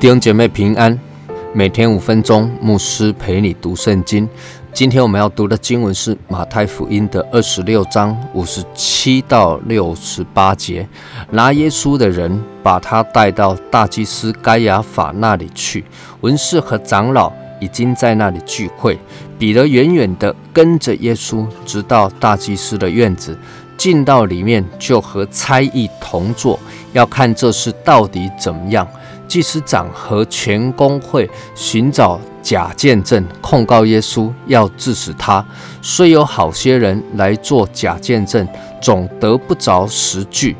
弟兄姐妹平安，每天五分钟，牧师陪你读圣经。今天我们要读的经文是马太福音的二十六章五十七到六十八节。拿耶稣的人把他带到大祭司该亚法那里去，文士和长老已经在那里聚会。彼得远远地跟着耶稣，直到大祭司的院子，进到里面就和差役同坐，要看这事到底怎么样。祭司长和全公会寻找假见证控告耶稣，要致死他。虽有好些人来做假见证，总得不着实据。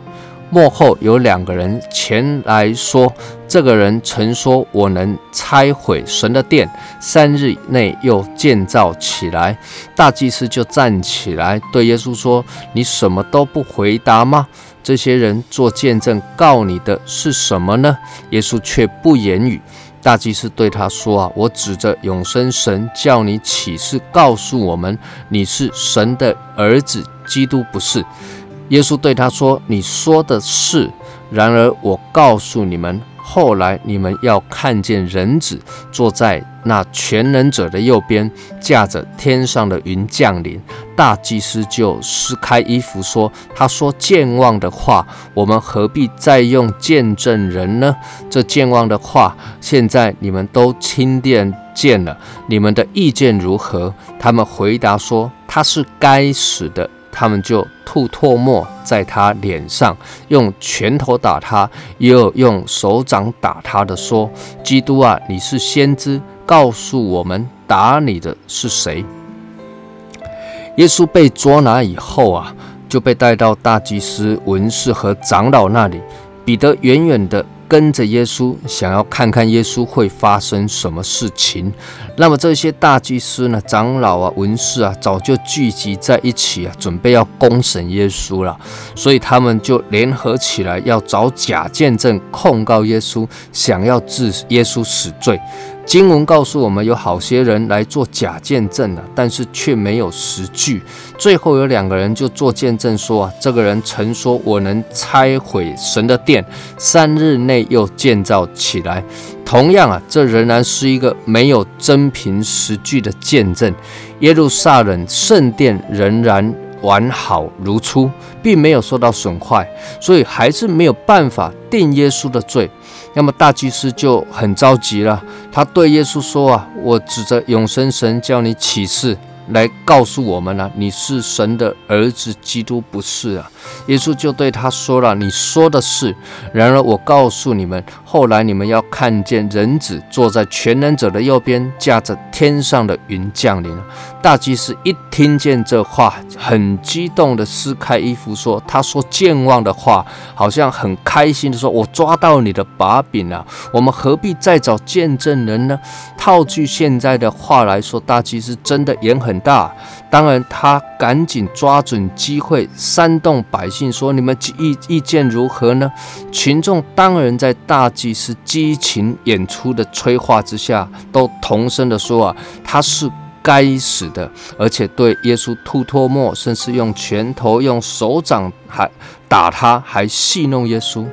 幕后有两个人前来说：“这个人曾说我能拆毁神的殿，三日内又建造起来。”大祭司就站起来对耶稣说：“你什么都不回答吗？这些人做见证告你的是什么呢？”耶稣却不言语。大祭司对他说：“啊，我指着永生神叫你起誓，告诉我们你是神的儿子，基督不是。”耶稣对他说：“你说的是。然而我告诉你们，后来你们要看见人子坐在那全能者的右边，驾着天上的云降临。”大祭司就撕开衣服说：“他说健忘的话，我们何必再用见证人呢？这健忘的话，现在你们都亲见见了，你们的意见如何？”他们回答说：“他是该死的。”他们就吐唾沫在他脸上，用拳头打他，也有用手掌打他的，说：“基督啊，你是先知，告诉我们打你的是谁？”耶稣被捉拿以后啊，就被带到大祭司、文士和长老那里。彼得远远的。跟着耶稣，想要看看耶稣会发生什么事情。那么这些大祭司呢、长老啊、文士啊，早就聚集在一起啊，准备要公审耶稣了。所以他们就联合起来，要找假见证控告耶稣，想要治耶稣死罪。经文告诉我们，有好些人来做假见证了，但是却没有实据。最后有两个人就做见证说啊，这个人曾说我能拆毁神的殿，三日内又建造起来。同样啊，这仍然是一个没有真凭实据的见证。耶路撒冷圣殿仍然完好如初，并没有受到损坏，所以还是没有办法定耶稣的罪。那么大祭司就很着急了，他对耶稣说：“啊，我指着永生神叫你起誓。”来告诉我们呢，你是神的儿子，基督不是啊。耶稣就对他说了：“你说的是。然而我告诉你们，后来你们要看见人子坐在全能者的右边，驾着天上的云降临。”大祭司一听见这话，很激动的撕开衣服说：“他说健忘的话，好像很开心的说：‘我抓到你的把柄了。’我们何必再找见证人呢？”套句现在的话来说，大祭司真的也很。大，当然他赶紧抓准机会煽动百姓说：“你们意意见如何呢？”群众当然在大祭司激情演出的催化之下，都同声的说：“啊，他是该死的！”而且对耶稣吐唾沫，甚至用拳头、用手掌还打他，还戏弄耶稣。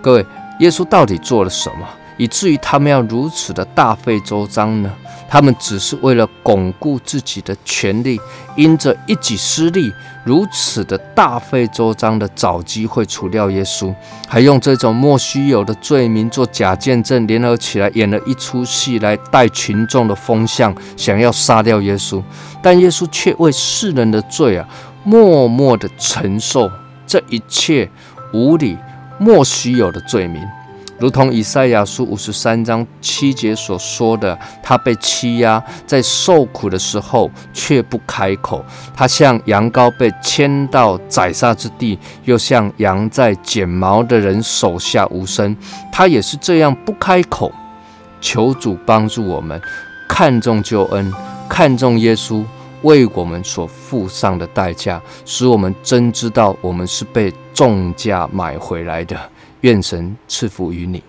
各位，耶稣到底做了什么，以至于他们要如此的大费周章呢？他们只是为了巩固自己的权利，因着一己私利，如此的大费周章的找机会除掉耶稣，还用这种莫须有的罪名做假见证，联合起来演了一出戏来带群众的风向，想要杀掉耶稣。但耶稣却为世人的罪啊，默默的承受这一切无理、莫须有的罪名。如同以赛亚书五十三章七节所说的，他被欺压，在受苦的时候却不开口；他像羊羔被牵到宰杀之地，又像羊在剪毛的人手下无声。他也是这样不开口。求主帮助我们，看重救恩，看重耶稣为我们所付上的代价，使我们真知道我们是被重价买回来的。愿神赐福于你。